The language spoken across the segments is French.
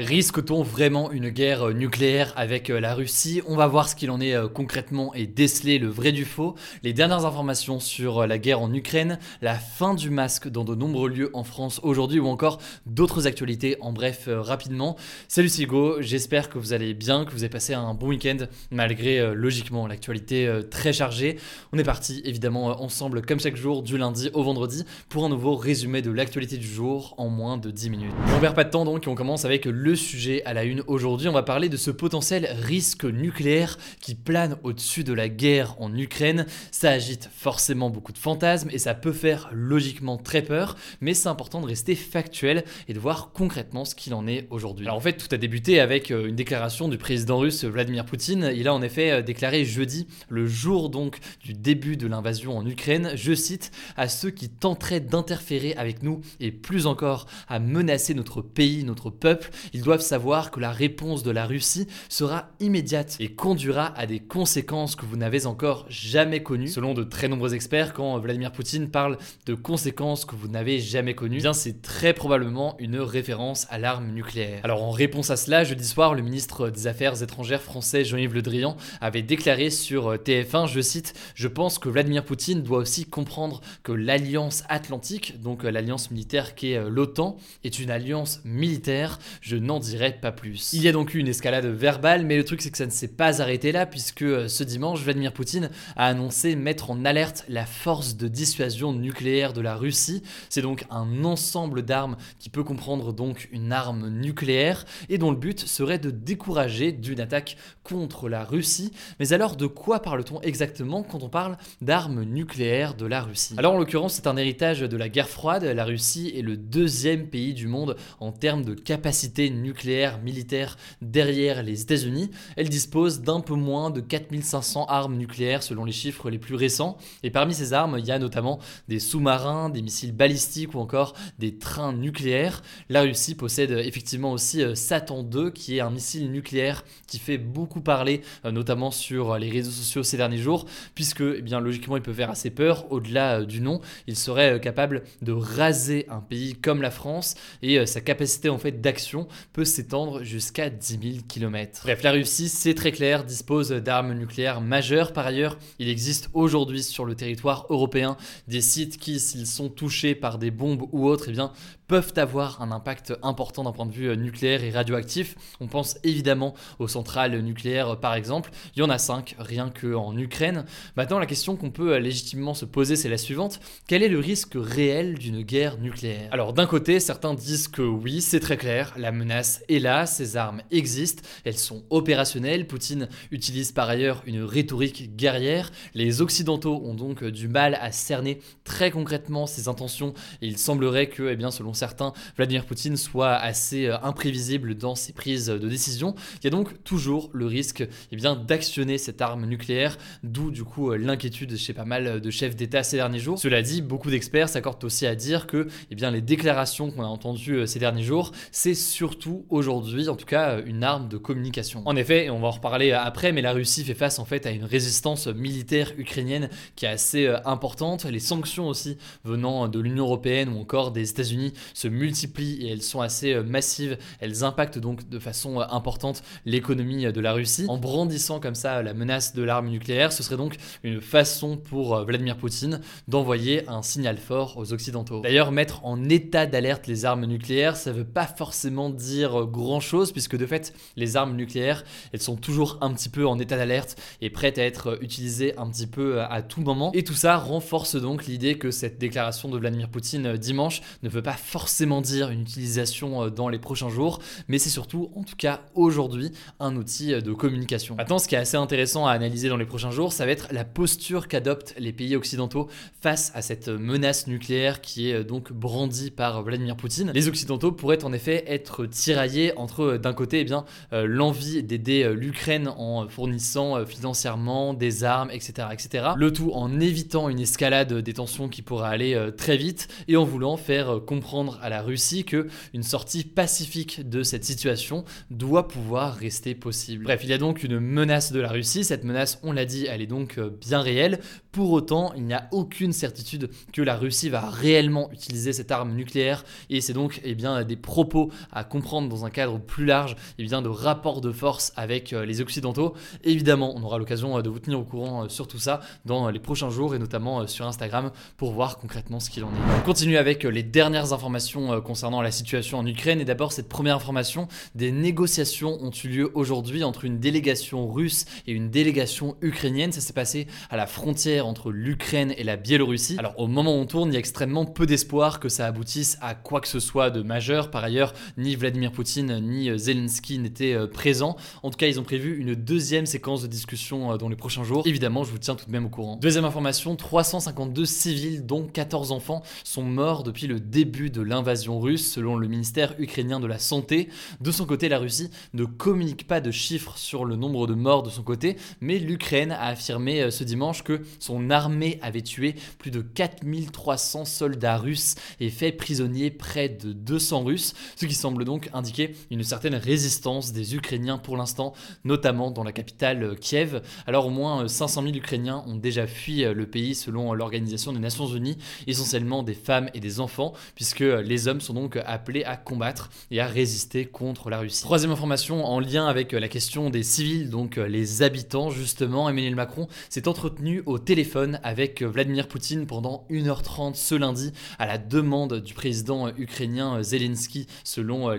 Risque-t-on vraiment une guerre euh, nucléaire avec euh, la Russie? On va voir ce qu'il en est euh, concrètement et déceler le vrai du faux. Les dernières informations sur la guerre en Ukraine, la fin du masque dans de nombreux lieux en France aujourd'hui ou encore d'autres actualités en bref rapidement. Salut Sigo, j'espère que vous allez bien, que vous avez passé un bon week-end malgré logiquement l'actualité très chargée. On est parti évidemment ensemble comme chaque jour du lundi au vendredi pour un nouveau résumé de l'actualité du jour en moins de 10 minutes. On perd pas de temps donc on commence avec le sujet à la une aujourd'hui. On va parler de ce potentiel risque nucléaire qui plane au-dessus de la guerre en Ukraine. Ça agite forcément beaucoup de fantasmes et ça peut faire logiquement très peur, mais c'est important de rester factuel et de voir concrètement ce qu'il en est aujourd'hui. Alors en fait, tout a débuté avec euh, une déclaration du président russe Vladimir Poutine. Il a en effet euh, déclaré jeudi, le jour donc du début de l'invasion en Ukraine, je cite, à ceux qui tenteraient d'interférer avec nous et plus encore à menacer notre pays, notre peuple, ils doivent savoir que la réponse de la Russie sera immédiate et conduira à des conséquences que vous n'avez encore jamais connues. Selon de très nombreux experts, quand Vladimir Poutine parle de conséquences que vous n'avez jamais connues, eh bien c'est très probablement une référence à l'arme nucléaire. Alors en réponse à cela, jeudi soir, le ministre des Affaires étrangères français Jean-Yves Le Drian avait déclaré sur TF1, je cite, Je pense que Vladimir Poutine doit aussi comprendre que l'alliance atlantique, donc l'alliance militaire qui est l'OTAN, est une alliance militaire. Je n'en dirai pas plus. Il y a donc eu une escalade verbale, mais le truc c'est que ça ne s'est pas arrêté là, puisque euh, ce dimanche, Vladimir Poutine a annoncé mettre en alerte la force de dissuasion nucléaire de la Russie. C'est donc un ensemble d'armes qui peut comprendre donc une arme nucléaire, et dont le but serait de décourager d'une attaque contre la Russie. Mais alors de quoi parle-t-on exactement quand on parle d'armes nucléaires de la Russie? Alors en l'occurrence, c'est un héritage de la guerre froide. La Russie est le deuxième pays du monde en termes de capacité nucléaire militaire derrière les États-Unis. Elle dispose d'un peu moins de 4500 armes nucléaires selon les chiffres les plus récents. Et parmi ces armes, il y a notamment des sous-marins, des missiles balistiques ou encore des trains nucléaires. La Russie possède effectivement aussi euh, Satan 2 qui est un missile nucléaire qui fait beaucoup parler, euh, notamment sur les réseaux sociaux ces derniers jours, puisque eh bien, logiquement il peut faire assez peur au-delà euh, du nom. Il serait capable de raser un pays comme la France et sa capacité en fait d'action peut s'étendre jusqu'à 10 000 km. Bref, la Russie, c'est très clair, dispose d'armes nucléaires majeures. Par ailleurs, il existe aujourd'hui sur le territoire européen des sites qui, s'ils sont touchés par des bombes ou autres, eh bien, peuvent avoir un impact important d'un point de vue nucléaire et radioactif. On pense évidemment aux centrales nucléaires par exemple. Il y en a 5 rien qu'en Ukraine. Maintenant, la question qu'on peut légitimement se poser, c'est la suivante. Quel est le risque réel d'une guerre nucléaire? Alors d'un côté, certains disent que oui, c'est très clair, la menace est là, ces armes existent, elles sont opérationnelles. Poutine utilise par ailleurs une rhétorique guerrière. Les Occidentaux ont donc du mal à cerner très concrètement ses intentions il semblerait que, eh bien, selon certains, Vladimir Poutine soit assez euh, imprévisible dans ses prises de décision. Il y a donc toujours le risque eh bien, d'actionner cette arme nucléaire, d'où du coup euh, l'inquiétude chez pas mal de chefs d'État ces derniers jours. Cela dit, beaucoup d'experts s'accordent aussi à dire que eh bien, les déclarations qu'on a entendues euh, ces derniers jours, c'est surtout aujourd'hui, en tout cas, une arme de communication. En effet, et on va en reparler après, mais la Russie fait face en fait à une résistance militaire ukrainienne qui est assez importante. Les sanctions aussi venant de l'Union européenne ou encore des États-Unis se multiplient et elles sont assez euh, massives. Elles impactent donc de façon euh, importante l'économie euh, de la Russie. En brandissant comme ça la menace de l'arme nucléaire, ce serait donc une façon pour Vladimir Poutine d'envoyer un signal fort aux Occidentaux. D'ailleurs, mettre en état d'alerte les armes nucléaires, ça veut pas forcément dire dire grand chose puisque de fait les armes nucléaires elles sont toujours un petit peu en état d'alerte et prêtes à être utilisées un petit peu à tout moment. Et tout ça renforce donc l'idée que cette déclaration de Vladimir Poutine dimanche ne veut pas forcément dire une utilisation dans les prochains jours, mais c'est surtout en tout cas aujourd'hui un outil de communication. Maintenant ce qui est assez intéressant à analyser dans les prochains jours, ça va être la posture qu'adoptent les pays occidentaux face à cette menace nucléaire qui est donc brandie par Vladimir Poutine. Les occidentaux pourraient en effet être tiraillés entre d'un côté eh bien euh, l'envie d'aider euh, l'Ukraine en fournissant euh, financièrement des armes, etc., etc. Le tout en évitant une escalade des tensions qui pourrait aller très vite et en voulant faire comprendre à la Russie que une sortie pacifique de cette situation doit pouvoir rester possible. Bref, il y a donc une menace de la Russie. Cette menace, on l'a dit, elle est donc bien réelle. Pour autant, il n'y a aucune certitude que la Russie va réellement utiliser cette arme nucléaire et c'est donc eh bien, des propos à comprendre dans un cadre plus large eh bien, de rapport de force avec euh, les Occidentaux. Évidemment, on aura l'occasion euh, de vous tenir au courant euh, sur tout ça dans les prochains jours et notamment sur Instagram pour voir concrètement ce qu'il en est. On continue avec les dernières informations concernant la situation en Ukraine et d'abord cette première information, des négociations ont eu lieu aujourd'hui entre une délégation russe et une délégation ukrainienne. Ça s'est passé à la frontière entre l'Ukraine et la Biélorussie. Alors au moment où on tourne, il y a extrêmement peu d'espoir que ça aboutisse à quoi que ce soit de majeur. Par ailleurs, ni Vladimir Poutine ni euh, Zelensky n'étaient euh, présents. En tout cas, ils ont prévu une deuxième séquence de discussion euh, dans les prochains jours. Évidemment, je vous tiens tout de même au courant. Deuxième information, 352 civils, dont 14 enfants, sont morts depuis le début de l'invasion russe, selon le ministère ukrainien de la Santé. De son côté, la Russie ne communique pas de chiffres sur le nombre de morts de son côté, mais l'Ukraine a affirmé ce dimanche que son armée avait tué plus de 4300 soldats russes et fait prisonnier près de 200 Russes, ce qui semble donc indiquer une certaine résistance des Ukrainiens pour l'instant, notamment dans la capitale euh, Kiev. Alors au moins 500 euh, 000 Ukrainiens ont déjà fui euh, le pays selon l'Organisation des Nations Unies, essentiellement des femmes et des enfants, puisque les hommes sont donc appelés à combattre et à résister contre la Russie. Troisième information en lien avec la question des civils, donc les habitants justement, Emmanuel Macron s'est entretenu au téléphone avec Vladimir Poutine pendant 1h30 ce lundi à la demande du président ukrainien Zelensky selon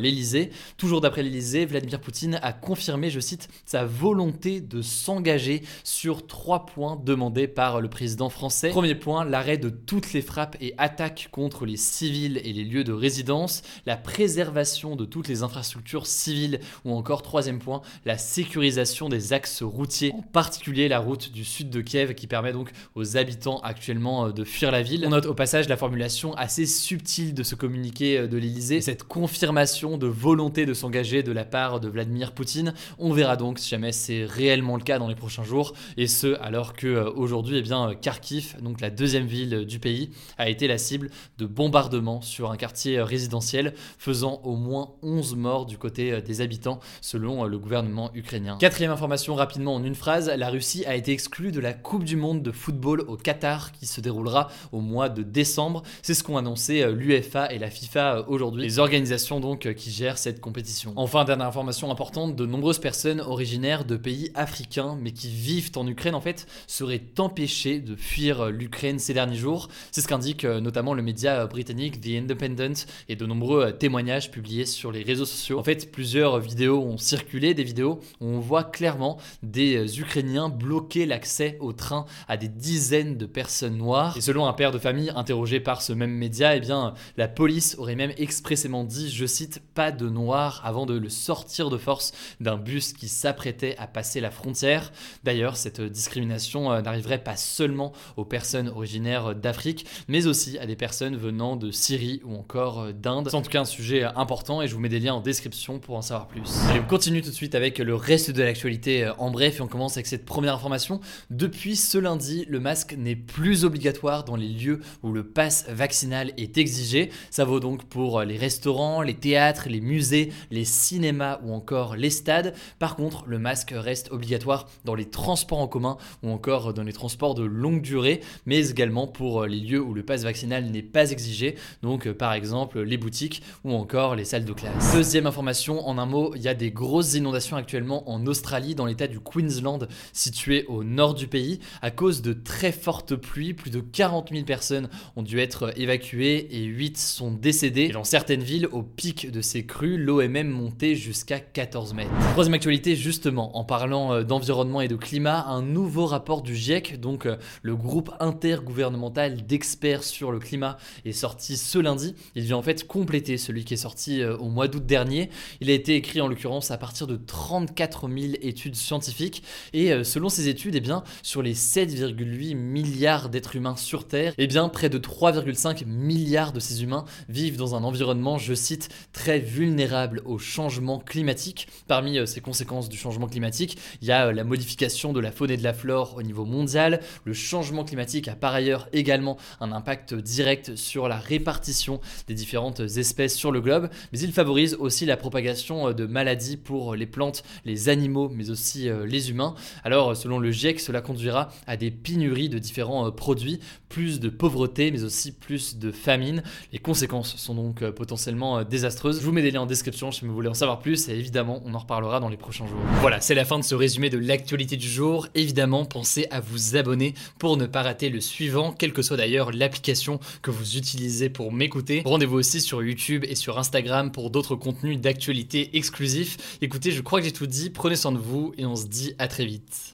Toujours d'après l'Elysée, Vladimir Poutine a confirmé, je cite, sa volonté de s'engager sur trois points demandés par le président français. Premier point, l'arrêt de toutes les frappes et attaques contre les civils et les lieux de résidence, la préservation de toutes les infrastructures civiles ou encore troisième point, la sécurisation des axes routiers, en particulier la route du sud de Kiev qui permet donc aux habitants actuellement euh, de fuir la ville. On note au passage la formulation assez subtile de ce communiqué euh, de l'Elysée, cette confirmation de volonté de s'engager de la part de Vladimir Poutine. On verra donc si jamais c'est réellement le cas dans les prochains jours, et ce alors que euh, aujourd'hui, eh bien, Kharkiv, donc la deuxième ville du pays, a été la cible de bombardements sur un quartier résidentiel, faisant au moins 11 morts du côté des habitants, selon le gouvernement ukrainien. Quatrième information rapidement en une phrase, la Russie a été exclue de la Coupe du Monde de football au Qatar qui se déroulera au mois de décembre. C'est ce qu'ont annoncé euh, l'UEFA et la FIFA euh, aujourd'hui, les organisations donc euh, gèrent cette compétition. Enfin, dernière information importante, de nombreuses personnes originaires de pays africains mais qui vivent en Ukraine en fait seraient empêchées de fuir l'Ukraine ces derniers jours. C'est ce qu'indique notamment le média britannique The Independent et de nombreux témoignages publiés sur les réseaux sociaux. En fait, plusieurs vidéos ont circulé, des vidéos où on voit clairement des Ukrainiens bloquer l'accès au train à des dizaines de personnes noires. Et selon un père de famille interrogé par ce même média, eh bien, la police aurait même expressément dit, je cite, de noirs avant de le sortir de force d'un bus qui s'apprêtait à passer la frontière. D'ailleurs, cette discrimination euh, n'arriverait pas seulement aux personnes originaires d'Afrique, mais aussi à des personnes venant de Syrie ou encore euh, d'Inde. C'est en tout cas un sujet important et je vous mets des liens en description pour en savoir plus. Allez, on continue tout de suite avec le reste de l'actualité euh, en bref et on commence avec cette première information. Depuis ce lundi, le masque n'est plus obligatoire dans les lieux où le pass vaccinal est exigé. Ça vaut donc pour les restaurants, les théâtres, les musées, les cinémas ou encore les stades. Par contre, le masque reste obligatoire dans les transports en commun ou encore dans les transports de longue durée, mais également pour les lieux où le pass vaccinal n'est pas exigé, donc par exemple les boutiques ou encore les salles de classe. Deuxième information, en un mot, il y a des grosses inondations actuellement en Australie, dans l'état du Queensland, situé au nord du pays, à cause de très fortes pluies. Plus de 40 000 personnes ont dû être évacuées et 8 sont décédées. Et dans certaines villes, au pic de ces cru, l'eau est même montée jusqu'à 14 mètres. Troisième actualité, justement, en parlant euh, d'environnement et de climat, un nouveau rapport du GIEC, donc euh, le groupe intergouvernemental d'experts sur le climat, est sorti ce lundi. Il vient en fait compléter celui qui est sorti au mois d'août dernier. Il a été écrit en l'occurrence à partir de 34 000 études scientifiques et selon ces études, eh bien, sur les 7,8 milliards d'êtres humains sur Terre, eh bien, près de 3,5 milliards de ces humains vivent dans un environnement, je cite, très vulnérable au changement climatique. Parmi euh, ces conséquences du changement climatique, il y a euh, la modification de la faune et de la flore au niveau mondial. Le changement climatique a par ailleurs également un impact direct sur la répartition des différentes espèces sur le globe, mais il favorise aussi la propagation euh, de maladies pour les plantes, les animaux, mais aussi les humains. Alors, selon le GIEC, cela conduira à des pénuries de différents produits, plus de pauvreté, mais aussi plus de famine. Les conséquences sont donc potentiellement désastreuses. Vous mets des liens en description si vous voulez en savoir plus et évidemment on en reparlera dans les prochains jours. Voilà, c'est la fin de ce résumé de l'actualité du jour. Évidemment, pensez à vous abonner pour ne pas rater le suivant, quelle que soit d'ailleurs l'application que vous utilisez pour m'écouter. Rendez-vous aussi sur YouTube et sur Instagram pour d'autres contenus d'actualité exclusifs. Écoutez, je crois que j'ai tout dit, prenez soin de vous et on se dit à très vite.